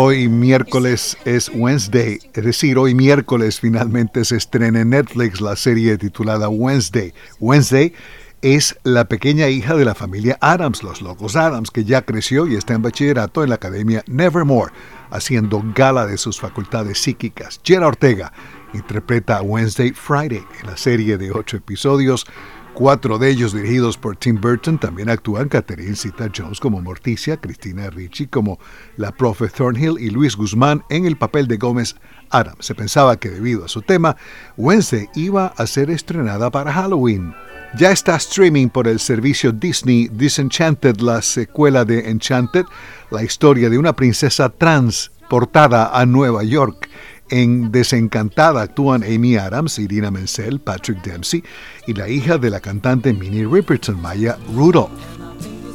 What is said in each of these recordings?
Hoy miércoles es Wednesday, es decir, hoy miércoles finalmente se estrena en Netflix la serie titulada Wednesday. Wednesday es la pequeña hija de la familia Adams, los locos Adams, que ya creció y está en bachillerato en la academia Nevermore, haciendo gala de sus facultades psíquicas. Jenna Ortega interpreta a Wednesday Friday en la serie de ocho episodios Cuatro de ellos dirigidos por Tim Burton también actúan Catherine Zeta Jones como Morticia, Cristina Ricci como la profe Thornhill y Luis Guzmán en el papel de Gómez Adams. Se pensaba que debido a su tema, Wednesday iba a ser estrenada para Halloween. Ya está streaming por el servicio Disney Disenchanted, la secuela de Enchanted, la historia de una princesa transportada a Nueva York en Desencantada actúan Amy Adams, Irina Menzel, Patrick Dempsey y la hija de la cantante Minnie Riperton, Maya Rudolph.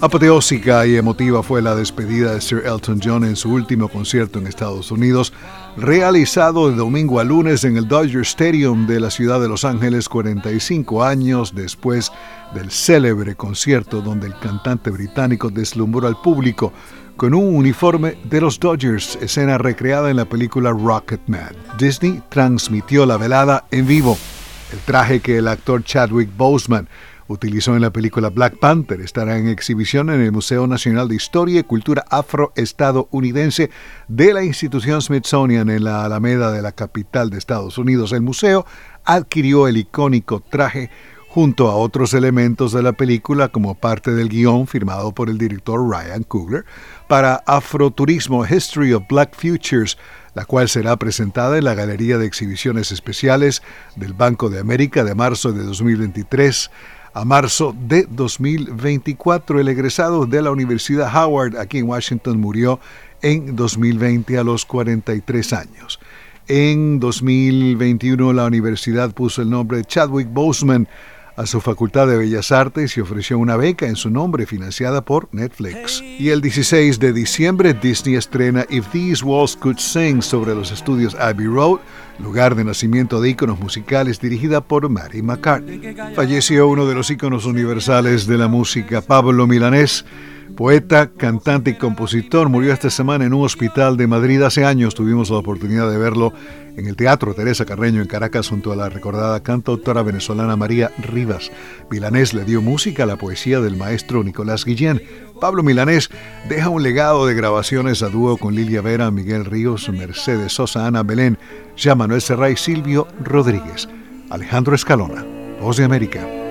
Apoteósica y emotiva fue la despedida de Sir Elton John en su último concierto en Estados Unidos, realizado de domingo a lunes en el Dodger Stadium de la ciudad de Los Ángeles 45 años después del célebre concierto donde el cantante británico deslumbró al público con un uniforme de los Dodgers, escena recreada en la película Rocketman. Disney transmitió la velada en vivo. El traje que el actor Chadwick Boseman utilizó en la película Black Panther estará en exhibición en el Museo Nacional de Historia y Cultura Afroestadounidense de la institución Smithsonian en la Alameda de la capital de Estados Unidos. El museo adquirió el icónico traje junto a otros elementos de la película como parte del guion firmado por el director Ryan Coogler para Afroturismo History of Black Futures, la cual será presentada en la Galería de Exhibiciones Especiales del Banco de América de marzo de 2023 a marzo de 2024. El egresado de la Universidad Howard aquí en Washington murió en 2020 a los 43 años. En 2021 la universidad puso el nombre de Chadwick Boseman a su Facultad de Bellas Artes y ofreció una beca en su nombre financiada por Netflix. Y el 16 de diciembre Disney estrena If These Walls Could Sing sobre los estudios Abbey Road, lugar de nacimiento de íconos musicales dirigida por Mary McCartney. Falleció uno de los íconos universales de la música, Pablo Milanés, Poeta, cantante y compositor, murió esta semana en un hospital de Madrid. Hace años tuvimos la oportunidad de verlo en el Teatro Teresa Carreño en Caracas junto a la recordada cantautora venezolana María Rivas. Milanés le dio música a la poesía del maestro Nicolás Guillén. Pablo Milanés deja un legado de grabaciones a dúo con Lilia Vera, Miguel Ríos, Mercedes Sosa, Ana Belén, Jean Manuel Serra y Silvio Rodríguez. Alejandro Escalona, Voz de América.